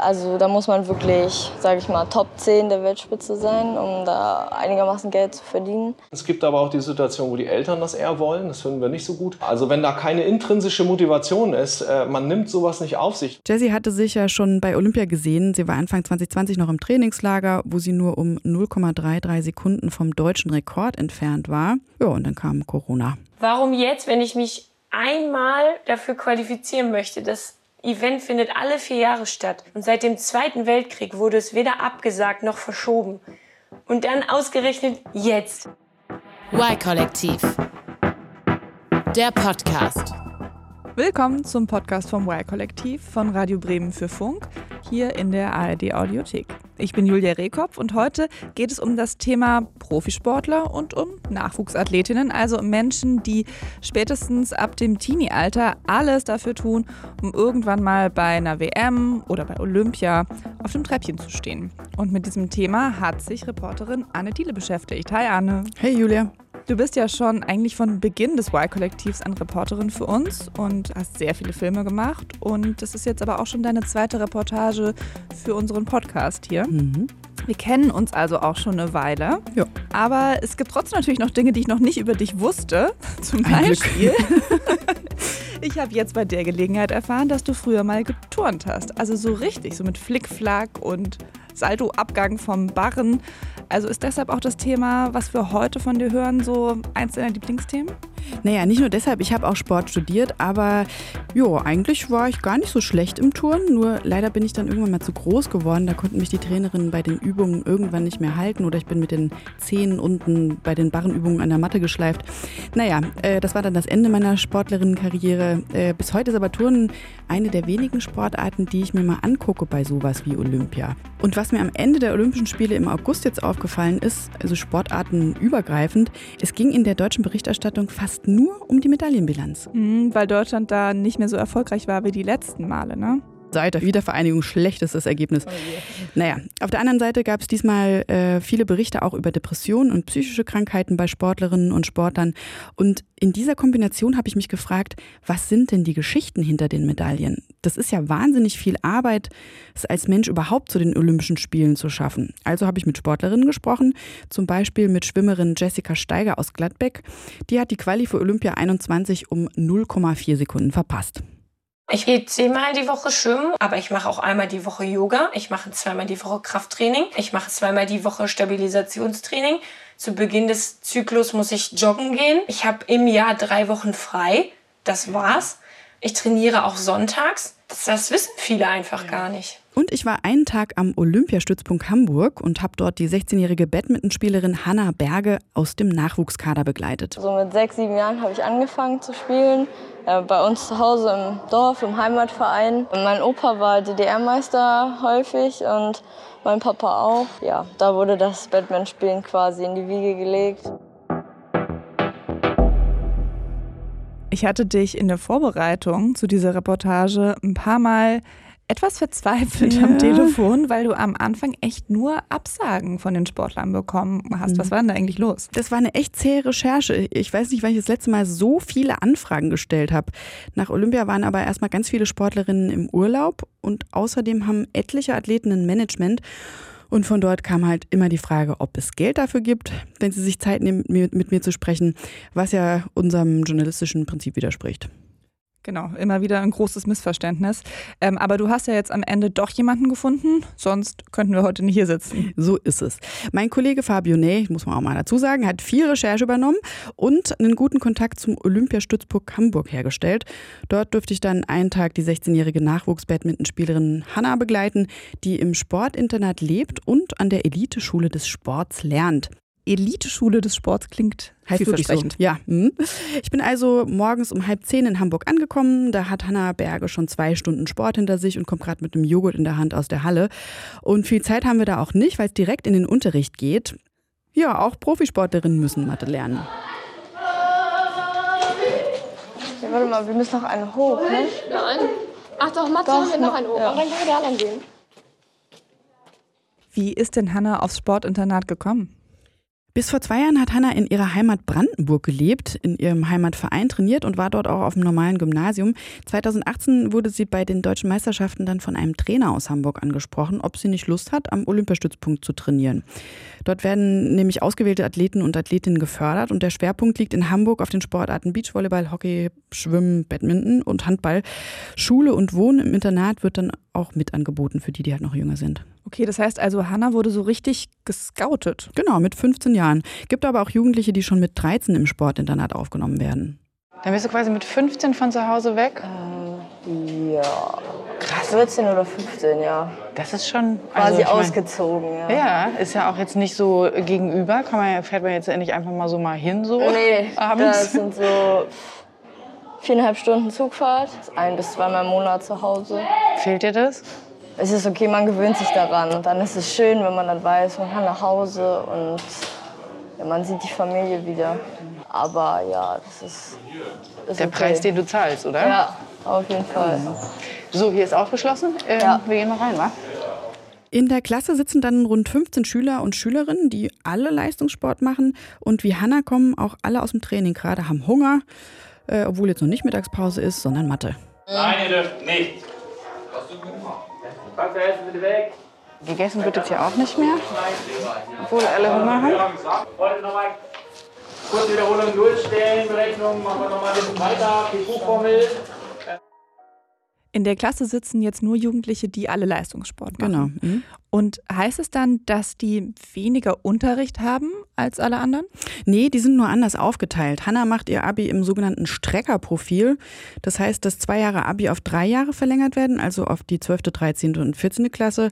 Also da muss man wirklich, sage ich mal, Top 10 der Weltspitze sein, um da einigermaßen Geld zu verdienen. Es gibt aber auch die Situation, wo die Eltern das eher wollen. Das finden wir nicht so gut. Also wenn da keine intrinsische Motivation ist, äh, man nimmt sowas nicht auf sich. Jessie hatte sich ja schon bei Olympia gesehen. Sie war Anfang 2020 noch im Trainingslager, wo sie nur um 0,33 Sekunden vom deutschen Rekord entfernt war. Ja, und dann kam Corona. Warum jetzt, wenn ich mich einmal dafür qualifizieren möchte, das Event findet alle vier Jahre statt. Und seit dem Zweiten Weltkrieg wurde es weder abgesagt noch verschoben. Und dann ausgerechnet jetzt. Y-Kollektiv. Der Podcast. Willkommen zum Podcast vom Y-Kollektiv von Radio Bremen für Funk, hier in der ARD Audiothek. Ich bin Julia Rehkopf und heute geht es um das Thema Profisportler und um Nachwuchsathletinnen, also Menschen, die spätestens ab dem Teenie-Alter alles dafür tun, um irgendwann mal bei einer WM oder bei Olympia auf dem Treppchen zu stehen. Und mit diesem Thema hat sich Reporterin Anne Diele beschäftigt. Hi Anne. Hey Julia. Du bist ja schon eigentlich von Beginn des Y-Kollektivs eine Reporterin für uns und hast sehr viele Filme gemacht. Und das ist jetzt aber auch schon deine zweite Reportage für unseren Podcast hier. Mhm. Wir kennen uns also auch schon eine Weile. Ja. Aber es gibt trotzdem natürlich noch Dinge, die ich noch nicht über dich wusste. Zum Ein Beispiel. ich habe jetzt bei der Gelegenheit erfahren, dass du früher mal geturnt hast. Also so richtig, so mit Flickflack und Saltoabgang vom Barren. Also ist deshalb auch das Thema, was wir heute von dir hören, so eins deiner Lieblingsthemen? Naja, nicht nur deshalb, ich habe auch Sport studiert, aber jo, eigentlich war ich gar nicht so schlecht im Turnen, nur leider bin ich dann irgendwann mal zu groß geworden, da konnten mich die Trainerinnen bei den Übungen irgendwann nicht mehr halten oder ich bin mit den Zehen unten bei den Barrenübungen an der Matte geschleift. Naja, äh, das war dann das Ende meiner Sportlerinnenkarriere. Äh, bis heute ist aber Turnen eine der wenigen Sportarten, die ich mir mal angucke bei sowas wie Olympia. Und was mir am Ende der Olympischen Spiele im August jetzt aufgefallen ist, also sportartenübergreifend, es ging in der deutschen Berichterstattung fast fast nur um die Medaillenbilanz. Mhm, weil Deutschland da nicht mehr so erfolgreich war wie die letzten Male, ne? Seit der Wiedervereinigung schlechtestes Ergebnis. Oh naja, auf der anderen Seite gab es diesmal äh, viele Berichte auch über Depressionen und psychische Krankheiten bei Sportlerinnen und Sportlern. Und in dieser Kombination habe ich mich gefragt, was sind denn die Geschichten hinter den Medaillen? Das ist ja wahnsinnig viel Arbeit, es als Mensch überhaupt zu den Olympischen Spielen zu schaffen. Also habe ich mit Sportlerinnen gesprochen, zum Beispiel mit Schwimmerin Jessica Steiger aus Gladbeck. Die hat die Quali für Olympia 21 um 0,4 Sekunden verpasst. Ich gehe zehnmal die Woche schwimmen, aber ich mache auch einmal die Woche Yoga. Ich mache zweimal die Woche Krafttraining. Ich mache zweimal die Woche Stabilisationstraining. Zu Beginn des Zyklus muss ich joggen gehen. Ich habe im Jahr drei Wochen frei. Das war's. Ich trainiere auch sonntags. Das, das wissen viele einfach ja. gar nicht. Und ich war einen Tag am Olympiastützpunkt Hamburg und habe dort die 16-jährige Badmintonspielerin Hanna Berge aus dem Nachwuchskader begleitet. So mit sechs, sieben Jahren habe ich angefangen zu spielen. Ja, bei uns zu Hause im Dorf, im Heimatverein. Mein Opa war DDR-Meister häufig und mein Papa auch. Ja, da wurde das Badmintonspielen quasi in die Wiege gelegt. Ich hatte dich in der Vorbereitung zu dieser Reportage ein paar Mal etwas verzweifelt ja. am Telefon, weil du am Anfang echt nur Absagen von den Sportlern bekommen hast. Was mhm. war denn da eigentlich los? Das war eine echt zähe Recherche. Ich weiß nicht, wann ich das letzte Mal so viele Anfragen gestellt habe. Nach Olympia waren aber erstmal ganz viele Sportlerinnen im Urlaub und außerdem haben etliche Athleten ein Management. Und von dort kam halt immer die Frage, ob es Geld dafür gibt, wenn sie sich Zeit nehmen, mit mir zu sprechen, was ja unserem journalistischen Prinzip widerspricht. Genau, immer wieder ein großes Missverständnis. Ähm, aber du hast ja jetzt am Ende doch jemanden gefunden, sonst könnten wir heute nicht hier sitzen. So ist es. Mein Kollege Fabio Ney, muss man auch mal dazu sagen, hat viel Recherche übernommen und einen guten Kontakt zum Olympiastützpunkt Hamburg hergestellt. Dort durfte ich dann einen Tag die 16-jährige Nachwuchsbadmintonspielerin Hanna begleiten, die im Sportinternat lebt und an der Eliteschule des Sports lernt. Eliteschule des Sports klingt heißt vielversprechend. So. Ja. Hm. Ich bin also morgens um halb zehn in Hamburg angekommen. Da hat Hanna Berge schon zwei Stunden Sport hinter sich und kommt gerade mit einem Joghurt in der Hand aus der Halle. Und viel Zeit haben wir da auch nicht, weil es direkt in den Unterricht geht. Ja, auch Profisportlerinnen müssen Mathe lernen. Ja, warte mal, wir müssen noch einen hoch, ne? Nein. Ach doch, Mathe doch, haben wir noch einen hoch. Ja. Aber dann können wir da lang gehen. Wie ist denn Hanna aufs Sportinternat gekommen? Bis vor zwei Jahren hat Hanna in ihrer Heimat Brandenburg gelebt, in ihrem Heimatverein trainiert und war dort auch auf dem normalen Gymnasium. 2018 wurde sie bei den deutschen Meisterschaften dann von einem Trainer aus Hamburg angesprochen, ob sie nicht Lust hat, am Olympiastützpunkt zu trainieren. Dort werden nämlich ausgewählte Athleten und Athletinnen gefördert und der Schwerpunkt liegt in Hamburg auf den Sportarten Beachvolleyball, Hockey, Schwimmen, Badminton und Handball. Schule und Wohnen im Internat wird dann auch mit angeboten für die, die halt noch jünger sind. Okay, das heißt also, Hanna wurde so richtig gescoutet. Genau, mit 15 Jahren. Gibt aber auch Jugendliche, die schon mit 13 im Sportinternat aufgenommen werden. Dann bist du quasi mit 15 von zu Hause weg? Ähm, ja. Krass. 14 oder 15, ja. Das ist schon Quasi also, ich mein, ausgezogen, ja. Ja, ist ja auch jetzt nicht so gegenüber. Kann man, fährt man jetzt nicht einfach mal so mal hin so Nee, abends? das sind so viereinhalb Stunden Zugfahrt. Ein bis zweimal im Monat zu Hause. Fehlt dir das? Es ist okay, man gewöhnt sich daran. Und dann ist es schön, wenn man dann weiß, man kann nach Hause und ja, man sieht die Familie wieder. Aber ja, das ist, ist Der okay. Preis, den du zahlst, oder? Ja, auf jeden Fall. So, hier ist aufgeschlossen. Ähm, Ja. Wir gehen mal rein, wa? In der Klasse sitzen dann rund 15 Schüler und Schülerinnen, die alle Leistungssport machen. Und wie Hanna kommen auch alle aus dem Training gerade, haben Hunger, äh, obwohl jetzt noch nicht Mittagspause ist, sondern Mathe. Nein, ihr dürft nicht. Helfen bitte weg. Gegessen wird jetzt ja auch nicht mehr, obwohl alle Hunger haben. Heute nochmal kurze Wiederholung durchstellen, Berechnung, machen wir nochmal ein bisschen weiter, die Buchformel. In der Klasse sitzen jetzt nur Jugendliche, die alle Leistungssport machen. Genau. Mhm. Und heißt es dann, dass die weniger Unterricht haben als alle anderen? Nee, die sind nur anders aufgeteilt. Hanna macht ihr Abi im sogenannten Streckerprofil. Das heißt, dass zwei Jahre Abi auf drei Jahre verlängert werden, also auf die 12., 13. und 14. Klasse.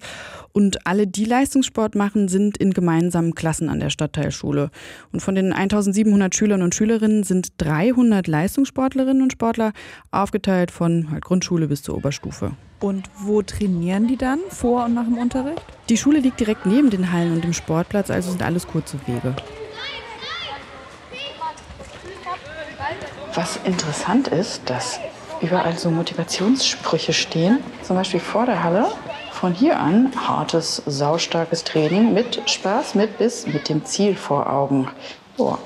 Und alle, die Leistungssport machen, sind in gemeinsamen Klassen an der Stadtteilschule. Und von den 1700 Schülern und Schülerinnen sind 300 Leistungssportlerinnen und Sportler, aufgeteilt von halt Grundschule bis zur Oberstufe. Und wo trainieren die dann vor und nach dem Unterricht? Die Schule liegt direkt neben den Hallen und dem Sportplatz, also sind alles kurze Wege. Was interessant ist, dass überall so Motivationssprüche stehen. Zum Beispiel vor der Halle. Von hier an hartes, saustarkes Training mit Spaß, mit Biss, mit dem Ziel vor Augen. Boah.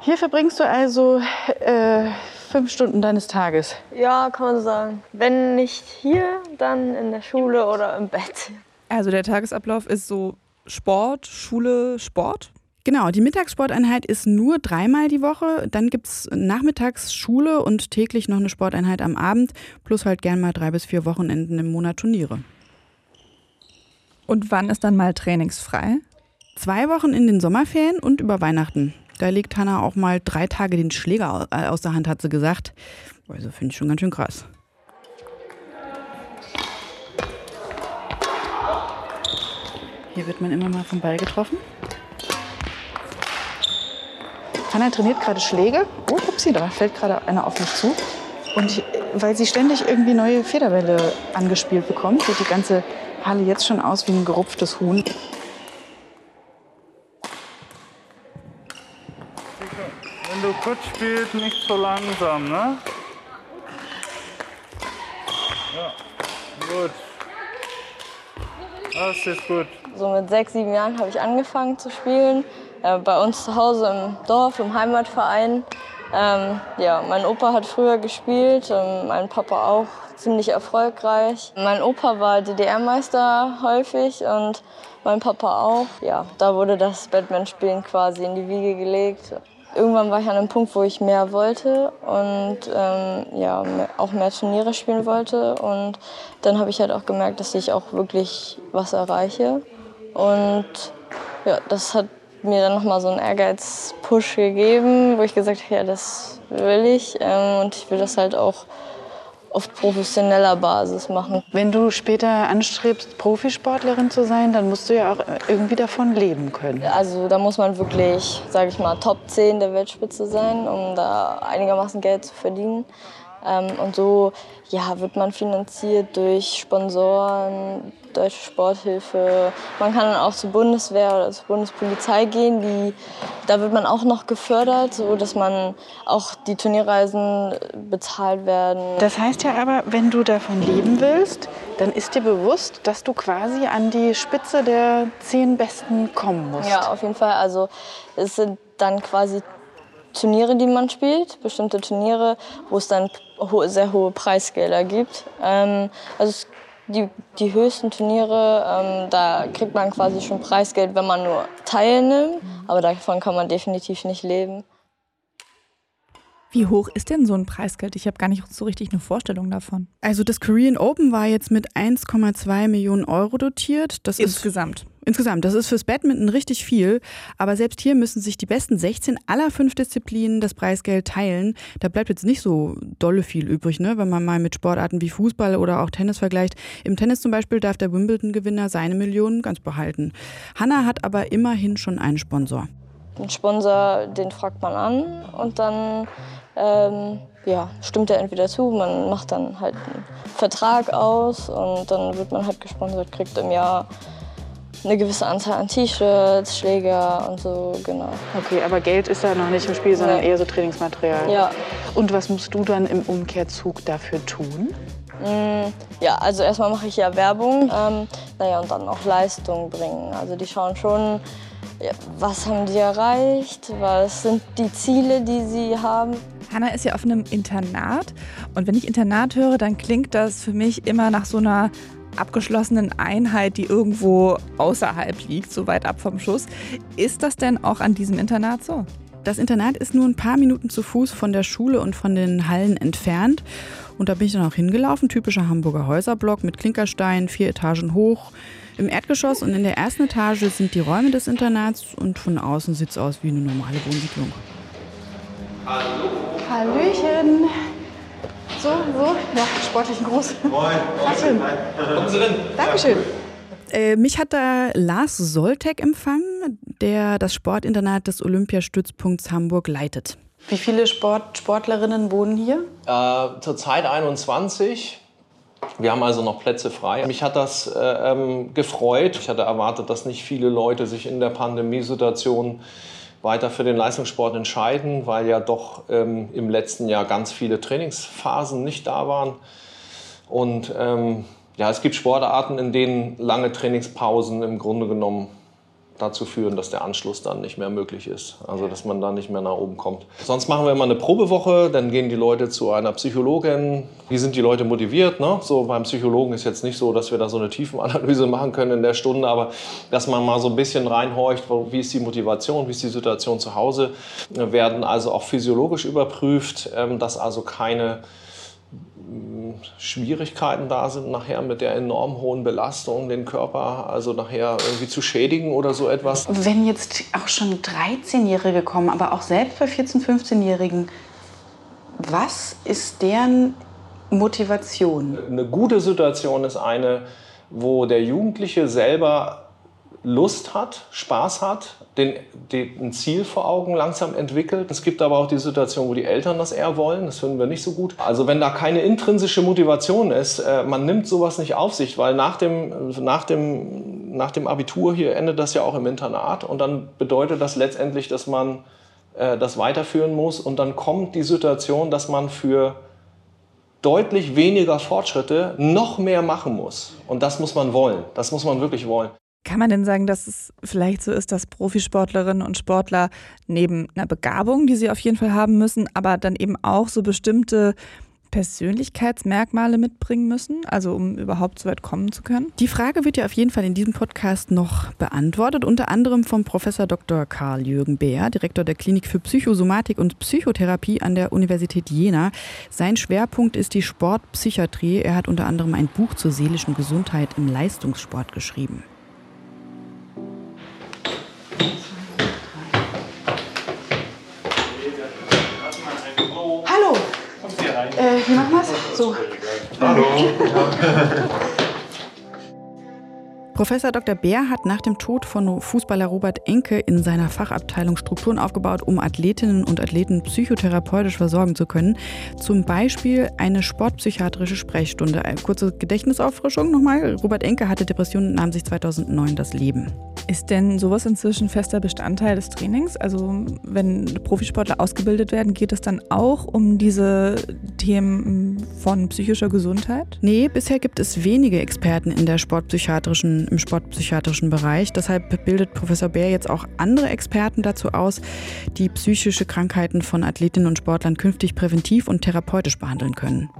Hier verbringst du also äh, fünf Stunden deines Tages. Ja, kann man so sagen. Wenn nicht hier, dann in der Schule oder im Bett. Also der Tagesablauf ist so Sport, Schule, Sport. Genau, die Mittagssporteinheit ist nur dreimal die Woche. Dann gibt es nachmittags Schule und täglich noch eine Sporteinheit am Abend, plus halt gern mal drei bis vier Wochenenden im Monat Turniere. Und wann ist dann mal trainingsfrei? Zwei Wochen in den Sommerferien und über Weihnachten. Da legt Hanna auch mal drei Tage den Schläger äh, aus der Hand, hat sie gesagt. Also finde ich schon ganz schön krass. Hier wird man immer mal vom Ball getroffen. Hanna trainiert gerade Schläge. Oh, upsie, da fällt gerade einer auf mich zu. Und weil sie ständig irgendwie neue Federbälle angespielt bekommt, sieht die ganze Halle jetzt schon aus wie ein gerupftes Huhn. Kurz spielst, nicht so langsam, ne? Ja, gut. Das ist gut. So mit sechs, sieben Jahren habe ich angefangen zu spielen. Äh, bei uns zu Hause im Dorf, im Heimatverein. Ähm, ja, mein Opa hat früher gespielt, ähm, mein Papa auch ziemlich erfolgreich. Mein Opa war DDR-Meister häufig und mein Papa auch. Ja, da wurde das Badmintonspielen quasi in die Wiege gelegt. Irgendwann war ich an einem Punkt, wo ich mehr wollte und ähm, ja, auch mehr Turniere spielen wollte. Und dann habe ich halt auch gemerkt, dass ich auch wirklich was erreiche. Und ja, das hat mir dann nochmal so einen Ehrgeiz-Push gegeben, wo ich gesagt habe, ja, das will ich. Ähm, und ich will das halt auch auf professioneller Basis machen. Wenn du später anstrebst, Profisportlerin zu sein, dann musst du ja auch irgendwie davon leben können. Also da muss man wirklich, sage ich mal, Top 10 der Weltspitze sein, um da einigermaßen Geld zu verdienen. Ähm, und so ja, wird man finanziert durch Sponsoren, Deutsche Sporthilfe. Man kann dann auch zur Bundeswehr oder zur Bundespolizei gehen. Die, da wird man auch noch gefördert, so dass man auch die Turnierreisen bezahlt werden. Das heißt ja aber, wenn du davon leben willst, dann ist dir bewusst, dass du quasi an die Spitze der zehn Besten kommen musst. Ja, auf jeden Fall. Also es sind dann quasi Turniere, die man spielt, bestimmte Turniere, wo es dann sehr hohe Preisgelder gibt. Ähm, also es, die, die höchsten Turniere, ähm, da kriegt man quasi schon Preisgeld, wenn man nur teilnimmt, aber davon kann man definitiv nicht leben. Wie hoch ist denn so ein Preisgeld? Ich habe gar nicht so richtig eine Vorstellung davon. Also das Korean Open war jetzt mit 1,2 Millionen Euro dotiert. Das insgesamt. Ist, insgesamt. Das ist fürs Badminton richtig viel. Aber selbst hier müssen sich die besten 16 aller fünf Disziplinen das Preisgeld teilen. Da bleibt jetzt nicht so dolle viel übrig, ne? wenn man mal mit Sportarten wie Fußball oder auch Tennis vergleicht. Im Tennis zum Beispiel darf der Wimbledon-Gewinner seine Millionen ganz behalten. Hanna hat aber immerhin schon einen Sponsor. Ein Sponsor, den fragt man an und dann ähm, ja, stimmt er entweder zu, man macht dann halt einen Vertrag aus und dann wird man halt gesponsert, kriegt im Jahr eine gewisse Anzahl an T-Shirts, Schläger und so, genau. Okay, aber Geld ist da noch nicht im Spiel, sondern Ja. eher so Trainingsmaterial. Ja. Und was musst du dann im Umkehrzug dafür tun? Mm, Ja, also erstmal mache ich ja Werbung, ähm, naja, und dann auch Leistung bringen. Also die schauen schon, ja, was haben die erreicht, was sind die Ziele, die sie haben. Hanna ist ja auf einem Internat und wenn ich Internat höre, dann klingt das für mich immer nach so einer abgeschlossenen Einheit, die irgendwo außerhalb liegt, so weit ab vom Schuss. Ist das denn auch an diesem Internat so? Das Internat ist nur ein paar Minuten zu Fuß von der Schule und von den Hallen entfernt. Und da bin ich dann auch hingelaufen. Typischer Hamburger Häuserblock mit Klinkerstein, vier Etagen hoch. Im Erdgeschoss und in der ersten Etage sind die Räume des Internats und von außen sieht es aus wie eine normale Wohnsiedlung. Hallöchen. So, so, ja, sportlich groß. Moin. Schön. Kommen Sie rein. Dankeschön. Äh, mich hat da Lars Soltek empfangen, der das Sportinternat des Olympiastützpunkts Hamburg leitet. Wie viele Sport, Sportlerinnen wohnen hier? Äh, Zurzeit 21. Wir haben also noch Plätze frei. Mich hat das äh, ähm, gefreut. Ich hatte erwartet, dass nicht viele Leute sich in der Pandemiesituation weiter für den Leistungssport entscheiden, weil ja doch ähm, im letzten Jahr ganz viele Trainingsphasen nicht da waren. Und ähm, ja, es gibt Sportarten, in denen lange Trainingspausen im Grunde genommen dazu führen, dass der Anschluss dann nicht mehr möglich ist. Also dass man da nicht mehr nach oben kommt. Sonst machen wir immer eine Probewoche, dann gehen die Leute zu einer Psychologin. Wie sind die Leute motiviert? Ne? So beim Psychologen ist jetzt nicht so, dass wir da so eine Tiefenanalyse machen können in der Stunde, aber dass man mal so ein bisschen reinhorcht, wie ist die Motivation, wie ist die Situation zu Hause, Wir werden also auch physiologisch überprüft, ähm, dass also keine Schwierigkeiten da sind, nachher mit der enorm hohen Belastung den Körper also nachher irgendwie zu schädigen oder so etwas. Wenn jetzt auch schon 13-Jährige kommen, aber auch selbst bei 14-, 15-Jährigen, was ist deren Motivation? Eine gute Situation ist eine, wo der Jugendliche selber Lust hat, Spaß hat, den, den, ein Ziel vor Augen langsam entwickelt. Es gibt aber auch die Situation, wo die Eltern das eher wollen. Das finden wir nicht so gut. Also wenn da keine intrinsische Motivation ist, äh, man nimmt sowas nicht auf sich, weil nach dem, nach, dem, nach dem Abitur hier endet das ja auch im Internat und dann bedeutet das letztendlich, dass man äh, das weiterführen muss und dann kommt die Situation, dass man für deutlich weniger Fortschritte noch mehr machen muss. Und das muss man wollen. Das muss man wirklich wollen. Kann man denn sagen, dass es vielleicht so ist, dass Profisportlerinnen und Sportler neben einer Begabung, die sie auf jeden Fall haben müssen, aber dann eben auch so bestimmte Persönlichkeitsmerkmale mitbringen müssen, also um überhaupt so weit kommen zu können? Die Frage wird ja auf jeden Fall in diesem Podcast noch beantwortet, unter anderem vom Professor Dr. Karl-Jürgen Beer, Direktor der Klinik für Psychosomatik und Psychotherapie an der Universität Jena. Sein Schwerpunkt ist die Sportpsychiatrie. Er hat unter anderem ein Buch zur seelischen Gesundheit im Leistungssport geschrieben. Hallo. Äh, wie machen wir's? So. Professor Dr. Bär hat nach dem Tod von Fußballer Robert Enke in seiner Fachabteilung Strukturen aufgebaut, um Athletinnen und Athleten psychotherapeutisch versorgen zu können. Zum Beispiel eine sportpsychiatrische Sprechstunde. Eine kurze Gedächtnisauffrischung nochmal. Robert Enke hatte Depressionen und nahm sich 2009 das Leben. Ist denn sowas inzwischen fester Bestandteil des Trainings? Also wenn Profisportler ausgebildet werden, geht es dann auch um diese Themen von psychischer Gesundheit? Nee, bisher gibt es wenige Experten in der sportpsychiatrischen, im sportpsychiatrischen Bereich. Deshalb bildet Professor Bär jetzt auch andere Experten dazu aus, die psychische Krankheiten von Athletinnen und Sportlern künftig präventiv und therapeutisch behandeln können.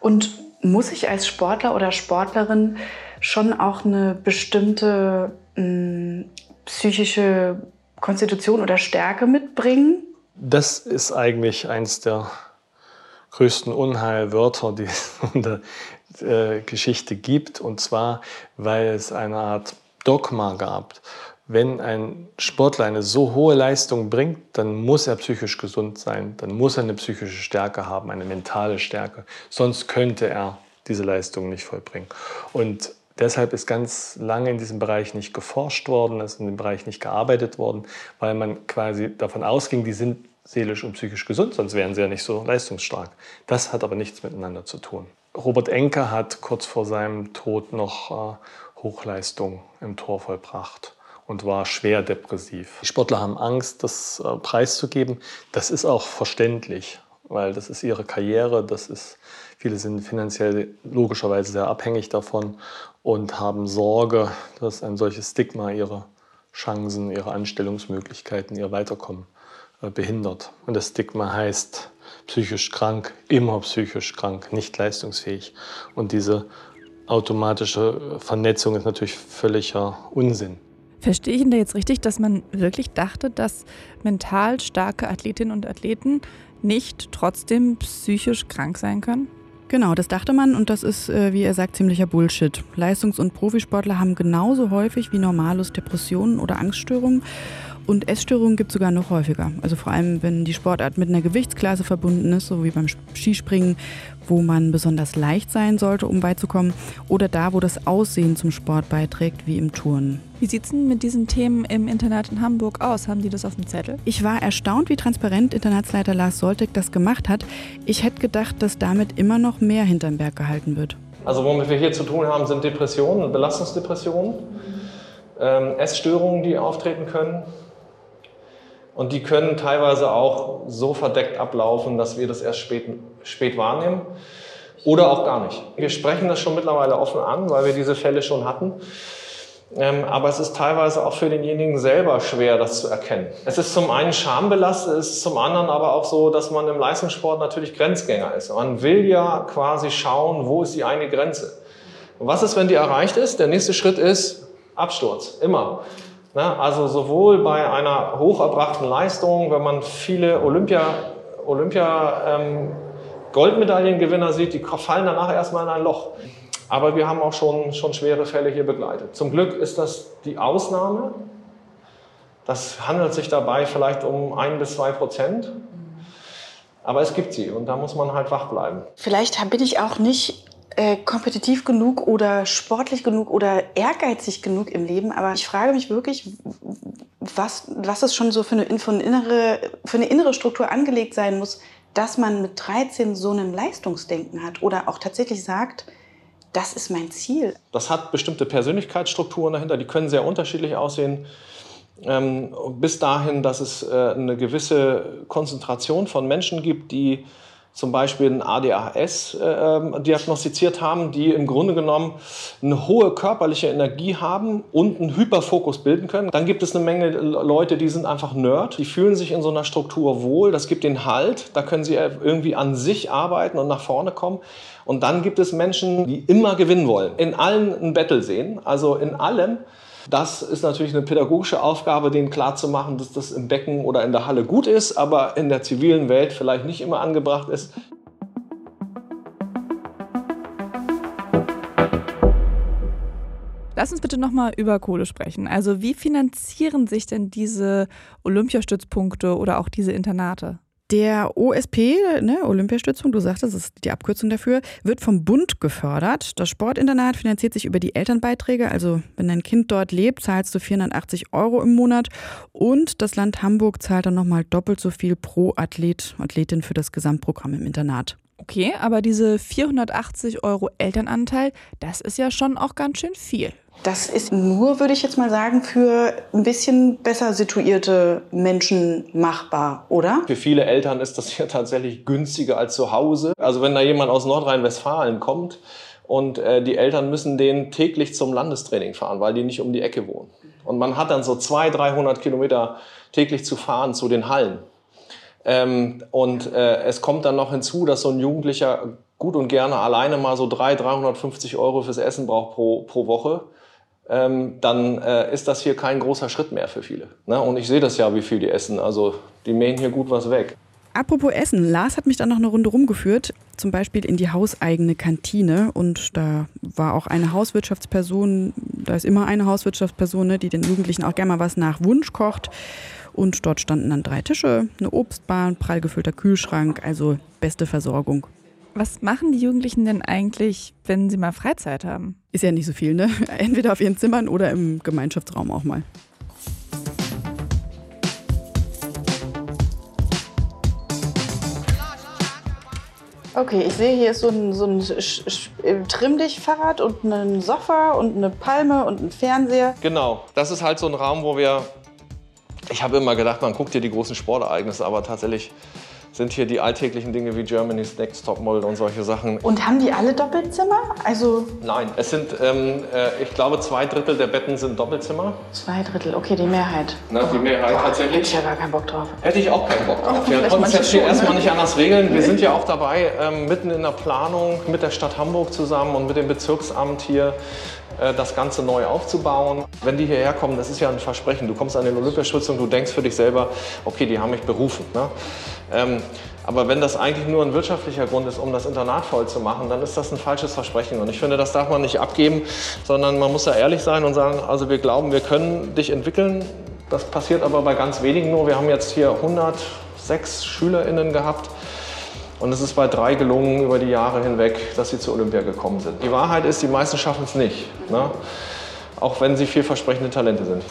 Und muss ich als Sportler oder Sportlerin schon auch eine bestimmte mh, psychische Konstitution oder Stärke mitbringen? Das ist eigentlich eins der größten Unheilwörter, die es äh, Geschichte gibt. Und zwar, weil es eine Art Dogma gab. Wenn ein Sportler eine so hohe Leistung bringt, dann muss er psychisch gesund sein, dann muss er eine psychische Stärke haben, eine mentale Stärke. Sonst könnte er diese Leistung nicht vollbringen. Und Deshalb ist ganz lange in diesem Bereich nicht geforscht worden, ist in dem Bereich nicht gearbeitet worden, weil man quasi davon ausging, die sind seelisch und psychisch gesund, sonst wären sie ja nicht so leistungsstark. Das hat aber nichts miteinander zu tun. Robert Enke hat kurz vor seinem Tod noch äh, Hochleistung im Tor vollbracht und war schwer depressiv. Die Sportler haben Angst, das äh, preiszugeben. Das ist auch verständlich, weil das ist ihre Karriere, das ist Viele sind finanziell logischerweise sehr abhängig davon und haben Sorge, dass ein solches Stigma ihre Chancen, ihre Anstellungsmöglichkeiten, ihr Weiterkommen behindert. Und das Stigma heißt psychisch krank, immer psychisch krank, nicht leistungsfähig. Und diese automatische Vernetzung ist natürlich völliger Unsinn. Verstehe ich ihn da jetzt richtig, dass man wirklich dachte, dass mental starke Athletinnen und Athleten nicht trotzdem psychisch krank sein können? Genau, das dachte man und das ist, äh, wie er sagt, ziemlicher Bullshit. Leistungs- und Profisportler haben genauso häufig wie Normalos Depressionen oder Angststörungen und Essstörungen gibt es sogar noch häufiger. Also vor allem, wenn die Sportart mit einer Gewichtsklasse verbunden ist, so wie beim Skispringen, wo man besonders leicht sein sollte, um beizukommen, oder da, wo das Aussehen zum Sport beiträgt, wie im Turnen. Wie sieht es denn mit diesen Themen im Internat in Hamburg aus? Haben die das auf dem Zettel? Ich war erstaunt, wie transparent Internatsleiter Lars Soltek das gemacht hat. Ich hätte gedacht, dass damit immer noch mehr hinterm Berg gehalten wird. Also womit wir hier zu tun haben, sind Depressionen, Belastungsdepressionen, ähm, Essstörungen, die auftreten können, und die können teilweise auch so verdeckt ablaufen, dass wir das erst spät, spät wahrnehmen oder auch gar nicht. Wir sprechen das schon mittlerweile offen an, weil wir diese Fälle schon hatten. Ähm, aber es ist teilweise auch für denjenigen selber schwer, das zu erkennen. Es ist zum einen schambelastet, es ist zum anderen aber auch so, dass man im Leistungssport natürlich Grenzgänger ist. Man will ja quasi schauen, wo ist die eine Grenze. Und was ist, wenn die erreicht ist? Der nächste Schritt ist Absturz, immer. Ne? Also sowohl bei einer hocherbrachten Leistung, wenn man viele Olympia, Olympia ähm, Goldmedaillengewinner sieht, die fallen danach erstmal in ein Loch. Aber wir haben auch schon, schon schwere Fälle hier begleitet. Zum Glück ist das die Ausnahme. Das handelt sich dabei vielleicht um ein bis zwei Prozent. Aber es gibt sie und da muss man halt wach bleiben. Vielleicht bin ich auch nicht äh, kompetitiv genug oder sportlich genug oder ehrgeizig genug im Leben. Aber ich frage mich wirklich, was, was es schon so für eine, für, eine innere, für eine innere Struktur angelegt sein muss, dass man mit 13 so ein Leistungsdenken hat oder auch tatsächlich sagt, das ist mein Ziel. Das hat bestimmte Persönlichkeitsstrukturen dahinter, die können sehr unterschiedlich aussehen. Ähm, bis dahin, dass es äh, eine gewisse Konzentration von Menschen gibt, die zum Beispiel ein ADHS äh, ähm, diagnostiziert haben, die im Grunde genommen eine hohe körperliche Energie haben und einen Hyperfokus bilden können. Dann gibt es eine Menge Leute, die sind einfach Nerd, die fühlen sich in so einer Struktur wohl, das gibt den Halt, da können sie irgendwie an sich arbeiten und nach vorne kommen. Und dann gibt es Menschen, die immer gewinnen wollen, in allen ein Battle sehen, also in allem. Das ist natürlich eine pädagogische Aufgabe, denen klarzumachen, dass das im Becken oder in der Halle gut ist, aber in der zivilen Welt vielleicht nicht immer angebracht ist. Lass uns bitte nochmal über Kohle sprechen. Also wie finanzieren sich denn diese Olympiastützpunkte oder auch diese Internate? Der OSP, ne, Olympiastützung, du sagtest, das ist die Abkürzung dafür, wird vom Bund gefördert. Das Sportinternat finanziert sich über die Elternbeiträge. Also wenn dein Kind dort lebt, zahlst du 480 Euro im Monat. Und das Land Hamburg zahlt dann nochmal doppelt so viel pro Athlet, Athletin für das Gesamtprogramm im Internat. Okay, aber diese 480 Euro Elternanteil, das ist ja schon auch ganz schön viel. Das ist nur, würde ich jetzt mal sagen, für ein bisschen besser situierte Menschen machbar, oder? Für viele Eltern ist das hier tatsächlich günstiger als zu Hause. Also wenn da jemand aus Nordrhein-Westfalen kommt und äh, die Eltern müssen den täglich zum Landestraining fahren, weil die nicht um die Ecke wohnen. Und man hat dann so 200, 300 Kilometer täglich zu fahren zu den Hallen. Ähm, und äh, es kommt dann noch hinzu, dass so ein Jugendlicher gut und gerne alleine mal so 300, 350 Euro fürs Essen braucht pro, pro Woche ähm, dann äh, ist das hier kein großer Schritt mehr für viele. Ne? Und ich sehe das ja, wie viel die essen. Also die mähen hier gut was weg. Apropos Essen, Lars hat mich dann noch eine Runde rumgeführt, zum Beispiel in die hauseigene Kantine. Und da war auch eine Hauswirtschaftsperson, da ist immer eine Hauswirtschaftsperson, ne, die den Jugendlichen auch gerne mal was nach Wunsch kocht. Und dort standen dann drei Tische, eine Obstbahn, prall gefüllter Kühlschrank, also beste Versorgung. Was machen die Jugendlichen denn eigentlich, wenn sie mal Freizeit haben? Ist ja nicht so viel, ne? Entweder auf ihren Zimmern oder im Gemeinschaftsraum auch mal. Okay, ich sehe hier ist so ein, so ein äh, Trimm-Dich-Fahrrad und ein Sofa und eine Palme und ein Fernseher. Genau, das ist halt so ein Raum, wo wir. Ich habe immer gedacht, man guckt hier die großen Sportereignisse, aber tatsächlich sind hier die alltäglichen Dinge wie Germany's Next Topmodel und solche Sachen. Und haben die alle Doppelzimmer? Also Nein, es sind, ähm, äh, ich glaube, zwei Drittel der Betten sind Doppelzimmer. Zwei Drittel, okay, die Mehrheit. Na, die Mehrheit Boah, tatsächlich. Hätte ich ja gar keinen Bock drauf. Hätte ich auch keinen Bock drauf. Wir konnten es jetzt hier schon, erstmal ne? nicht anders regeln. Wir sind ja auch dabei, ähm, mitten in der Planung mit der Stadt Hamburg zusammen und mit dem Bezirksamt hier das Ganze neu aufzubauen. Wenn die hierher kommen, das ist ja ein Versprechen. Du kommst an den Olympiastützung, du denkst für dich selber, okay, die haben mich berufen. Ne? Ähm, aber wenn das eigentlich nur ein wirtschaftlicher Grund ist, um das Internat voll zu machen, dann ist das ein falsches Versprechen. Und ich finde, das darf man nicht abgeben, sondern man muss da ehrlich sein und sagen, also wir glauben, wir können dich entwickeln. Das passiert aber bei ganz wenigen nur. Wir haben jetzt hier 106 SchülerInnen gehabt. Und es ist bei drei gelungen über die Jahre hinweg, dass sie zur Olympia gekommen sind. Die Wahrheit ist, die meisten schaffen es nicht. Ne? Auch wenn sie vielversprechende Talente sind.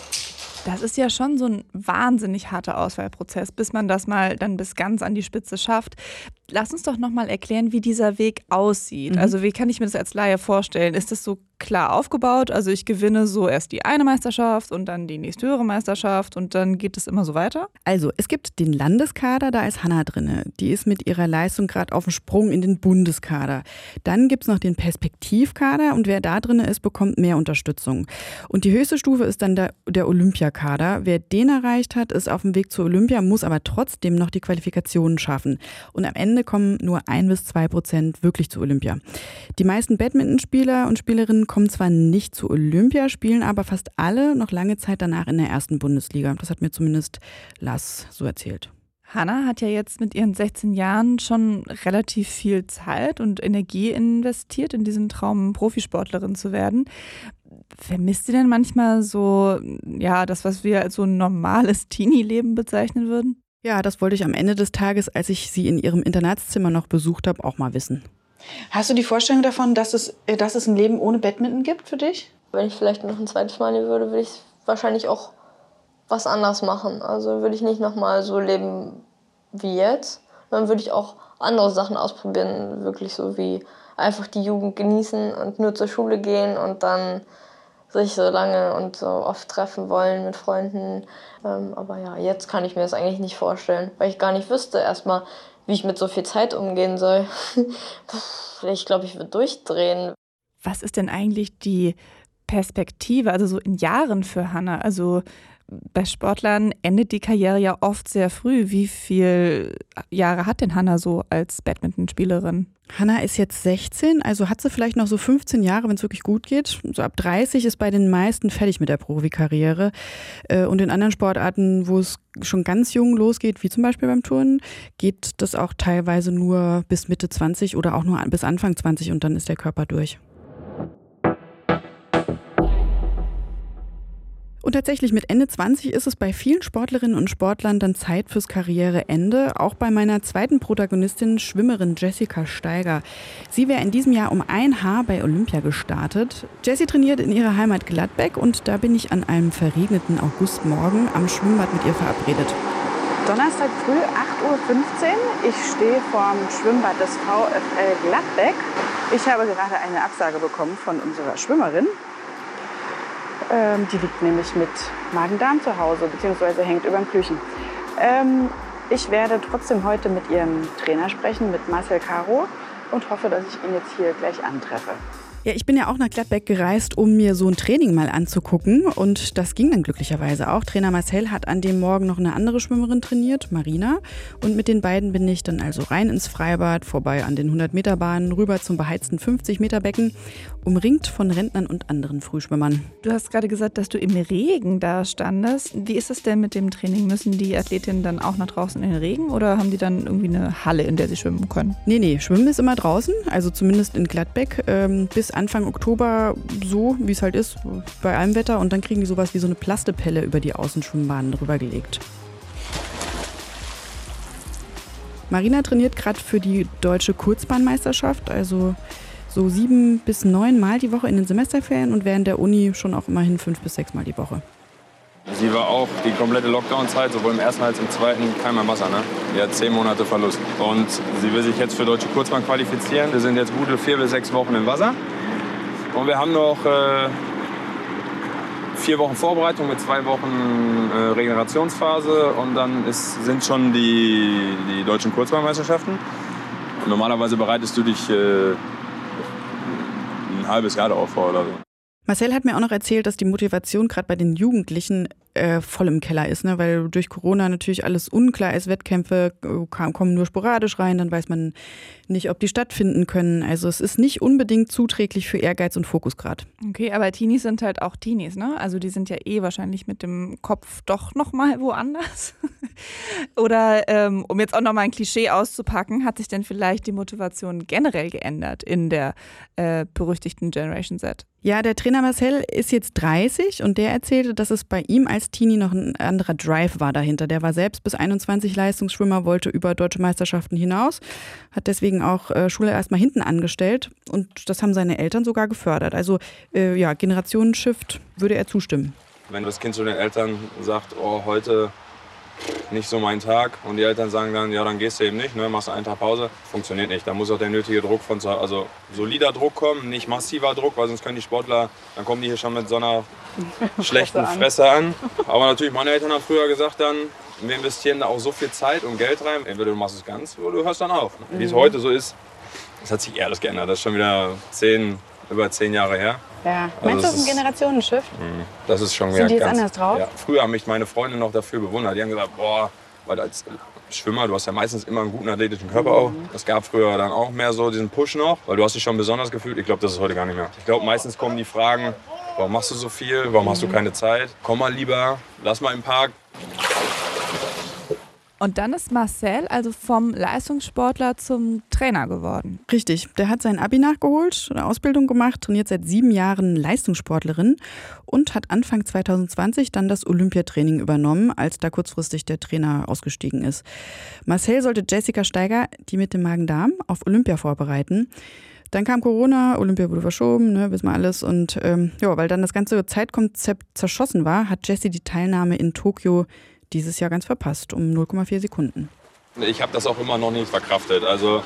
Das ist ja schon so ein wahnsinnig harter Auswahlprozess, bis man das mal dann bis ganz an die Spitze schafft. Lass uns doch noch mal erklären, wie dieser Weg aussieht. Mhm. Also wie kann ich mir das als Laie vorstellen? Ist das so klar aufgebaut? Also ich gewinne so erst die eine Meisterschaft und dann die nächsthöhere Meisterschaft und dann geht es immer so weiter? Also, es gibt den Landeskader, da ist Hanna drinne. Die ist mit ihrer Leistung gerade auf dem Sprung in den Bundeskader. Dann gibt es noch den Perspektivkader und wer da drinne ist, bekommt mehr Unterstützung. Und die höchste Stufe ist dann der, der Olympiakader. Wer den erreicht hat, ist auf dem Weg zur Olympia, muss aber trotzdem noch die Qualifikationen schaffen. Und am Ende kommen nur ein bis zwei Prozent wirklich zur Olympia. Die meisten Badmintonspieler und Spielerinnen kommen zwar nicht zu Olympia, spielen aber fast alle noch lange Zeit danach in der ersten Bundesliga. Das hat mir zumindest Lass so erzählt. Hannah hat ja jetzt mit ihren 16 Jahren schon relativ viel Zeit und Energie investiert in diesen Traum, Profisportlerin zu werden. Vermisst sie denn manchmal so, ja, das, was wir als so ein normales Teenie-Leben bezeichnen würden? Ja, das wollte ich am Ende des Tages, als ich sie in ihrem Internatszimmer noch besucht habe, auch mal wissen. Hast du die Vorstellung davon, dass es, äh, dass es ein Leben ohne Badminton gibt für dich? Wenn ich vielleicht noch ein zweites Mal nehmen würde, würde ich wahrscheinlich auch was anders machen. Also würde ich nicht nochmal so leben wie jetzt. Dann würde ich auch andere Sachen ausprobieren, wirklich so wie einfach die Jugend genießen und nur zur Schule gehen und dann sich so lange und so oft treffen wollen mit Freunden. Ähm, aber ja, jetzt kann ich mir das eigentlich nicht vorstellen, weil ich gar nicht wüsste erstmal, wie ich mit so viel Zeit umgehen soll. ich glaube, ich würde durchdrehen. Was ist denn eigentlich die Perspektive, also so in Jahren für Hannah? Also bei Sportlern endet die Karriere ja oft sehr früh. Wie viele Jahre hat denn Hannah so als Badmintonspielerin? Hanna ist jetzt 16, also hat sie vielleicht noch so 15 Jahre, wenn es wirklich gut geht. So ab 30 ist bei den meisten fertig mit der Profikarriere. Äh, Und in anderen Sportarten, wo es schon ganz jung losgeht, wie zum Beispiel beim Turnen, geht das auch teilweise nur bis Mitte 20 oder auch nur bis Anfang 20 und dann ist der Körper durch. Und tatsächlich mit Ende 20 ist es bei vielen Sportlerinnen und Sportlern dann Zeit fürs Karriereende. Auch bei meiner zweiten Protagonistin, Schwimmerin Jessica Steiger. Sie wäre in diesem Jahr um ein Haar bei Olympia gestartet. Jessie trainiert in ihrer Heimat Gladbeck und da bin ich an einem verregneten Augustmorgen am Schwimmbad mit ihr verabredet. Donnerstag früh 8.15 Uhr. Ich stehe vorm Schwimmbad des VfL Gladbeck. Ich habe gerade eine Absage bekommen von unserer Schwimmerin. Ähm, die liegt nämlich mit Magen-Darm zu Hause, beziehungsweise hängt über dem Küchen. Ähm, ich werde trotzdem heute mit ihrem Trainer sprechen, mit Marcel Caro, und hoffe, dass ich ihn jetzt hier gleich antreffe. Ja, ich bin ja auch nach Gladbeck gereist, um mir so ein Training mal anzugucken. Und das ging dann glücklicherweise auch. Trainer Marcel hat an dem Morgen noch eine andere Schwimmerin trainiert, Marina. Und mit den beiden bin ich dann also rein ins Freibad, vorbei an den 100-Meter-Bahnen, rüber zum beheizten 50-Meter-Becken, umringt von Rentnern und anderen Frühschwimmern. Du hast gerade gesagt, dass du im Regen da standest. Wie ist es denn mit dem Training? Müssen die Athletinnen dann auch nach draußen in den Regen oder haben die dann irgendwie eine Halle, in der sie schwimmen können? Nee, nee, Schwimmen ist immer draußen, also zumindest in Gladbeck. Ähm, bis Anfang Oktober so, wie es halt ist, bei allem Wetter. Und dann kriegen die sowas wie so eine Plastepelle über die Außenschwimmbahnen drüber gelegt. Marina trainiert gerade für die deutsche Kurzbahnmeisterschaft, also so sieben bis neun Mal die Woche in den Semesterferien und während der Uni schon auch immerhin fünf bis sechs Mal die Woche. Sie war auch die komplette Lockdown-Zeit, sowohl im ersten als auch im zweiten, kein mehr Wasser. Ne? Die hat zehn Monate Verlust. Und sie will sich jetzt für Deutsche Kurzbahn qualifizieren. Wir sind jetzt gute vier bis sechs Wochen im Wasser. Und wir haben noch äh, vier Wochen Vorbereitung mit zwei Wochen äh, Regenerationsphase. Und dann ist, sind schon die, die deutschen Kurzbahnmeisterschaften. Normalerweise bereitest du dich äh, halbes Jahr darauf vor oder so. Marcel hat mir auch noch erzählt, dass die Motivation gerade bei den Jugendlichen äh, voll im Keller ist, ne? weil durch Corona natürlich alles unklar ist. Wettkämpfe äh, kommen nur sporadisch rein, dann weiß man nicht, ob die stattfinden können. Also es ist nicht unbedingt zuträglich für Ehrgeiz und Fokusgrad. Okay, aber Teenies sind halt auch Teenies, ne? Also die sind ja eh wahrscheinlich mit dem Kopf doch noch mal woanders. Oder ähm, um jetzt auch noch mal ein Klischee auszupacken, hat sich denn vielleicht die Motivation generell geändert in der äh, berüchtigten Generation Z? Ja, der Trainer Marcel ist jetzt 30 und der erzählte, dass es bei ihm als Teenie noch ein anderer Drive war dahinter. Der war selbst bis 21 Leistungsschwimmer, wollte über deutsche Meisterschaften hinaus, hat deswegen auch äh, Schule erstmal hinten angestellt und das haben seine Eltern sogar gefördert. Also äh, ja, Generationenshift würde er zustimmen. Wenn das Kind zu den Eltern sagt, oh, heute nicht so mein Tag und die Eltern sagen dann, ja, dann gehst du eben nicht, ne, machst einen Tag Pause, funktioniert nicht. Da muss auch der nötige Druck von also solider Druck kommen, nicht massiver Druck, weil sonst können die Sportler, dann kommen die hier schon mit so einer schlechten Fresse an. Aber natürlich, meine Eltern haben früher gesagt dann, wir investieren da auch so viel Zeit und Geld rein, entweder du machst es ganz oder du hörst dann auf. Ne? Wie es Mhm. heute so ist, das hat sich eher alles geändert. Das ist schon wieder zehn, über zehn Jahre her. Ja. Also Meinst du, das ist ein Generationenshift? Mhm. Das ist schon Sind die jetzt ganz, anders drauf? Ja. Früher haben mich meine Freunde noch dafür bewundert. Die haben gesagt, boah, weil als Schwimmer, du hast ja meistens immer einen guten athletischen Körper auch. Mhm. Es gab früher dann auch mehr so diesen Push noch, weil du hast dich schon besonders gefühlt. Ich glaube, das ist heute gar nicht mehr. Ich glaube, meistens kommen die Fragen, warum machst du so viel? Warum hast du Mhm. keine Zeit? Komm mal lieber, lass mal im Park. Und dann ist Marcel also vom Leistungssportler zum Trainer geworden. Richtig, der hat sein Abi nachgeholt, eine Ausbildung gemacht, trainiert seit sieben Jahren Leistungssportlerin und hat Anfang 2020 dann das Olympiatraining übernommen, als da kurzfristig der Trainer ausgestiegen ist. Marcel sollte Jessica Steiger, die mit dem Magen-Darm, auf Olympia vorbereiten. Dann kam Corona, Olympia wurde verschoben, ne, wissen wir alles. Und ähm, ja, weil dann das ganze Zeitkonzept zerschossen war, hat Jessie die Teilnahme in Tokio dieses Jahr ganz verpasst, um 0,4 Sekunden. Ich habe das auch immer noch nicht verkraftet. Also,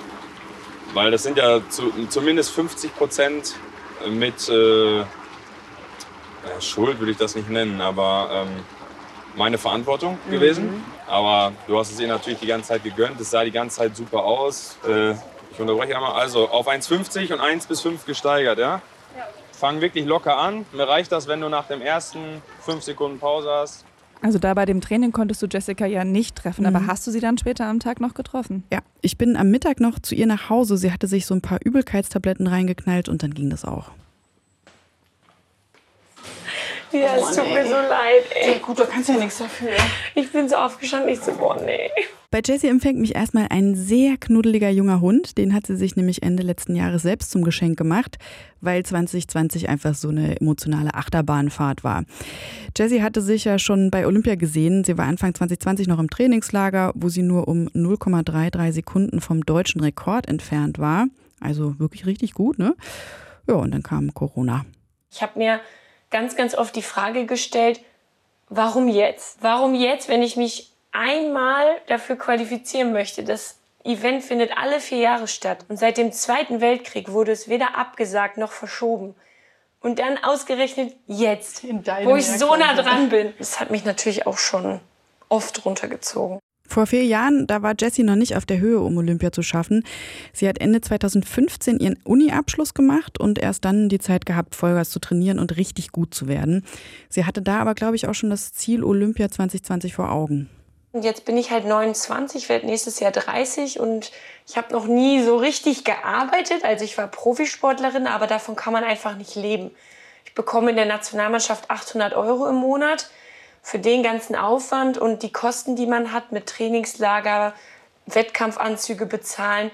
weil das sind ja zu, zumindest 50 Prozent mit äh, ja, Schuld, würde ich das nicht nennen, aber ähm, meine Verantwortung Mhm. gewesen. Aber du hast es ihr natürlich die ganze Zeit gegönnt. Es sah die ganze Zeit super aus. Äh, ich unterbreche einmal. Also auf 1,50 und 1 bis 5 gesteigert, ja? Fang wirklich locker an. Mir reicht das, wenn du nach dem ersten 5 Sekunden Pause hast. Also da bei dem Training konntest du Jessica ja nicht treffen, aber Mhm. hast du sie dann später am Tag noch getroffen? Ja, ich bin am Mittag noch zu ihr nach Hause. Sie hatte sich so ein paar Übelkeitstabletten reingeknallt und dann ging das auch. Ja, es tut mir so leid, ey. Ja, gut, du kannst ja nichts dafür. Ich bin so aufgestanden, ich so, boah, nee. Bei Jessie empfängt mich erstmal ein sehr knuddeliger junger Hund. Den hat sie sich nämlich Ende letzten Jahres selbst zum Geschenk gemacht, weil 2020 einfach so eine emotionale Achterbahnfahrt war. Jessie hatte sich ja schon bei Olympia gesehen. Sie war Anfang 2020 noch im Trainingslager, wo sie nur um 0,33 Sekunden vom deutschen Rekord entfernt war. Also wirklich richtig gut, ne? Ja, und dann kam Corona. Ich habe mir ganz, ganz oft die Frage gestellt, warum jetzt? Warum jetzt, wenn ich mich einmal dafür qualifizieren möchte? Das Event findet alle vier Jahre statt. Und seit dem Zweiten Weltkrieg wurde es weder abgesagt noch verschoben. Und dann ausgerechnet jetzt, wo ich so nah dran bin. Das hat mich natürlich auch schon oft runtergezogen. Vor vier Jahren, da war Jessie noch nicht auf der Höhe, um Olympia zu schaffen. Sie hat Ende 2015 ihren Uni-Abschluss gemacht und erst dann die Zeit gehabt, Vollgas zu trainieren und richtig gut zu werden. Sie hatte da aber, glaube ich, auch schon das Ziel Olympia 2020 vor Augen. Und jetzt bin ich halt 29, werde nächstes Jahr 30 und ich habe noch nie so richtig gearbeitet. Also ich war Profisportlerin, aber davon kann man einfach nicht leben. Ich bekomme in der Nationalmannschaft 800 Euro im Monat für den ganzen Aufwand und die Kosten, die man hat mit Trainingslager, Wettkampfanzüge bezahlen,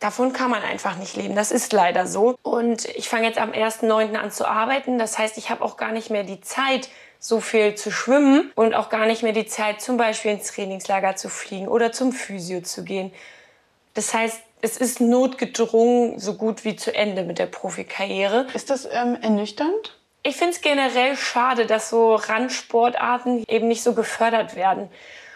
davon kann man einfach nicht leben. Das ist leider so. Und ich fange jetzt am 1.9. an zu arbeiten. Das heißt, ich habe auch gar nicht mehr die Zeit, so viel zu schwimmen und auch gar nicht mehr die Zeit, zum Beispiel ins Trainingslager zu fliegen oder zum Physio zu gehen. Das heißt, es ist notgedrungen so gut wie zu Ende mit der Profikarriere. Ist das ähm, ernüchternd? Ich finde es generell schade, dass so Randsportarten eben nicht so gefördert werden.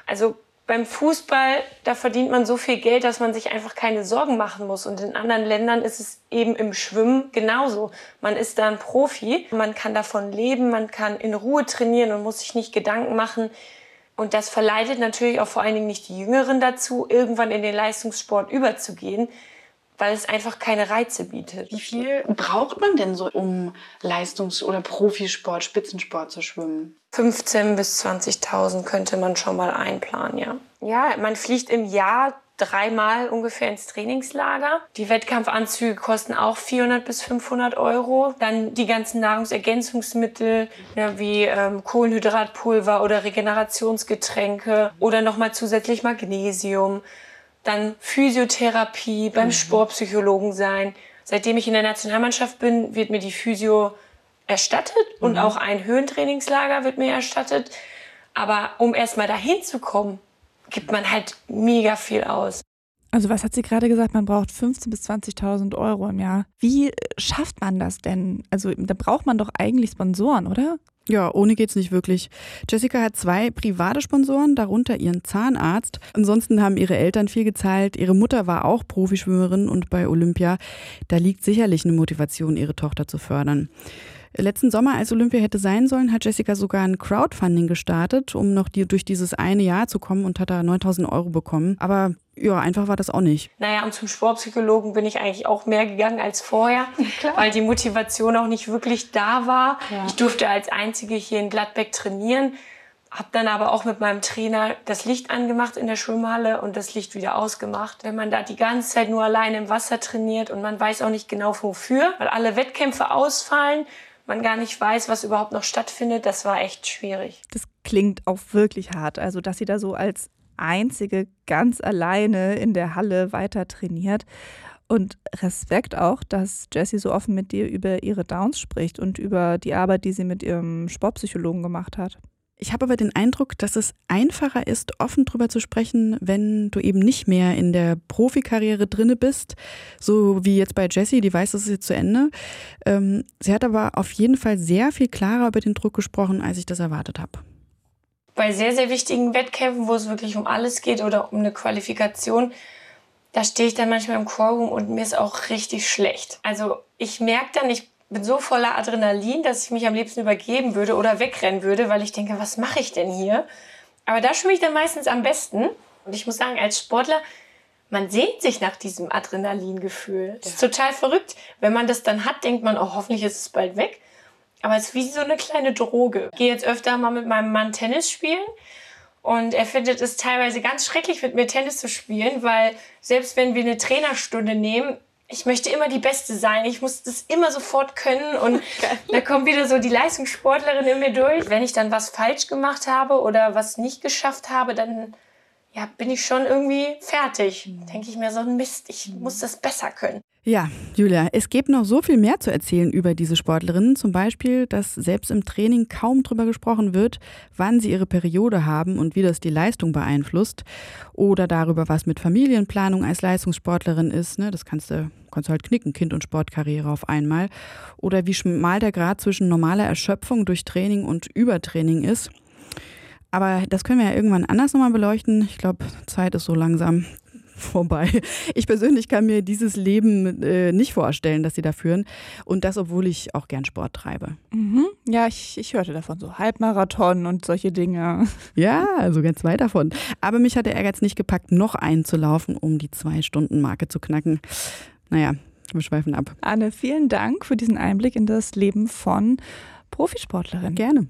Also beim Fußball, da verdient man so viel Geld, dass man sich einfach keine Sorgen machen muss. Und in anderen Ländern ist es eben im Schwimmen genauso. Man ist da ein Profi, man kann davon leben, man kann in Ruhe trainieren und muss sich nicht Gedanken machen. Und das verleitet natürlich auch vor allen Dingen nicht die Jüngeren dazu, irgendwann in den Leistungssport überzugehen weil es einfach keine Reize bietet. Wie viel braucht man denn so, um Leistungs- oder Profisport, Spitzensport zu schwimmen? 15.000 bis 20.000 könnte man schon mal einplanen, ja. Ja, man fliegt im Jahr dreimal ungefähr ins Trainingslager. Die Wettkampfanzüge kosten auch 400 bis 500 Euro. Dann die ganzen Nahrungsergänzungsmittel ja, wie ähm, Kohlenhydratpulver oder Regenerationsgetränke oder nochmal zusätzlich Magnesium dann Physiotherapie, beim mhm. Sportpsychologen sein. Seitdem ich in der Nationalmannschaft bin, wird mir die Physio erstattet mhm. und auch ein Höhentrainingslager wird mir erstattet. Aber um erstmal dahin zu kommen, gibt man halt mega viel aus. Also was hat sie gerade gesagt? Man braucht 15.000 bis 20.000 Euro im Jahr. Wie schafft man das denn? Also da braucht man doch eigentlich Sponsoren, oder? Ja, ohne geht's nicht wirklich. Jessica hat zwei private Sponsoren, darunter ihren Zahnarzt. Ansonsten haben ihre Eltern viel gezahlt. Ihre Mutter war auch Profischwimmerin und bei Olympia. Da liegt sicherlich eine Motivation, ihre Tochter zu fördern. Letzten Sommer, als Olympia hätte sein sollen, hat Jessica sogar ein Crowdfunding gestartet, um noch die, durch dieses eine Jahr zu kommen und hat da 9000 Euro bekommen. Aber ja, einfach war das auch nicht. Naja, und zum Sportpsychologen bin ich eigentlich auch mehr gegangen als vorher, Klar. weil die Motivation auch nicht wirklich da war. Ja. Ich durfte als Einzige hier in Gladbeck trainieren, habe dann aber auch mit meinem Trainer das Licht angemacht in der Schwimmhalle und das Licht wieder ausgemacht. Wenn man da die ganze Zeit nur allein im Wasser trainiert und man weiß auch nicht genau wofür, weil alle Wettkämpfe ausfallen, man gar nicht weiß, was überhaupt noch stattfindet, das war echt schwierig. Das klingt auch wirklich hart. Also, dass sie da so als einzige ganz alleine in der Halle weiter trainiert. Und Respekt auch, dass Jessie so offen mit dir über ihre Downs spricht und über die Arbeit, die sie mit ihrem Sportpsychologen gemacht hat. Ich habe aber den Eindruck, dass es einfacher ist, offen drüber zu sprechen, wenn du eben nicht mehr in der Profikarriere drinne bist, so wie jetzt bei Jessie, die weiß, das ist jetzt zu Ende. Ähm, sie hat aber auf jeden Fall sehr viel klarer über den Druck gesprochen, als ich das erwartet habe. Bei sehr, sehr wichtigen Wettkämpfen, wo es wirklich um alles geht oder um eine Qualifikation, da stehe ich dann manchmal im Chorroom und mir ist auch richtig schlecht. Also ich merke dann, ich bin so voller Adrenalin, dass ich mich am liebsten übergeben würde oder wegrennen würde, weil ich denke, was mache ich denn hier? Aber da schwimme ich dann meistens am besten. Und ich muss sagen, als Sportler, man sehnt sich nach diesem Adrenalingefühl. Das ist total verrückt. Wenn man das dann hat, denkt man, oh, hoffentlich ist es bald weg. Aber es ist wie so eine kleine Droge. Ich gehe jetzt öfter mal mit meinem Mann Tennis spielen. Und er findet es teilweise ganz schrecklich, mit mir Tennis zu spielen, weil selbst wenn wir eine Trainerstunde nehmen, ich möchte immer die Beste sein. Ich muss das immer sofort können. Und da kommt wieder so die Leistungssportlerin in mir durch. Wenn ich dann was falsch gemacht habe oder was nicht geschafft habe, dann ja, bin ich schon irgendwie fertig. Denke ich mir so, Mist, ich muss das besser können. Ja, Julia, es gibt noch so viel mehr zu erzählen über diese Sportlerinnen. Zum Beispiel, dass selbst im Training kaum darüber gesprochen wird, wann sie ihre Periode haben und wie das die Leistung beeinflusst. Oder darüber, was mit Familienplanung als Leistungssportlerin ist. Ne? Das kannst du, kannst du halt knicken, Kind- und Sportkarriere auf einmal. Oder wie schmal der Grad zwischen normaler Erschöpfung durch Training und Übertraining ist. Aber das können wir ja irgendwann anders nochmal beleuchten. Ich glaube, Zeit ist so langsam vorbei. Ich persönlich kann mir dieses Leben äh, nicht vorstellen, das sie da führen. Und das, obwohl ich auch gern Sport treibe. Mhm. Ja, ich, ich hörte davon so Halbmarathon und solche Dinge. Ja, also ganz weit davon. Aber mich hat der Ehrgeiz nicht gepackt, noch einzulaufen, um die Zwei-Stunden-Marke zu knacken. Naja, wir schweifen ab. Anne, vielen Dank für diesen Einblick in das Leben von Profisportlerinnen. Gerne.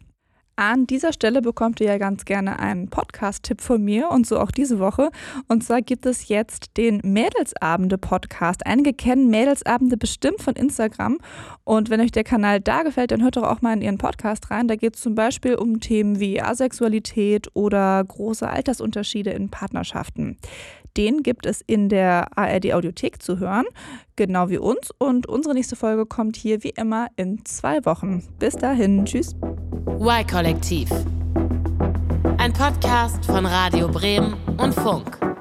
An dieser Stelle bekommt ihr ja ganz gerne einen Podcast-Tipp von mir und so auch diese Woche. Und zwar gibt es jetzt den Mädelsabende-Podcast. Einige kennen Mädelsabende bestimmt von Instagram. Und wenn euch der Kanal da gefällt, dann hört doch auch mal in ihren Podcast rein. Da geht es zum Beispiel um Themen wie Asexualität oder große Altersunterschiede in Partnerschaften. Den gibt es in der ARD Audiothek zu hören, genau wie uns. Und unsere nächste Folge kommt hier wie immer in zwei Wochen. Bis dahin, tschüss. Y-Kollektiv. Ein Podcast von Radio Bremen und Funk.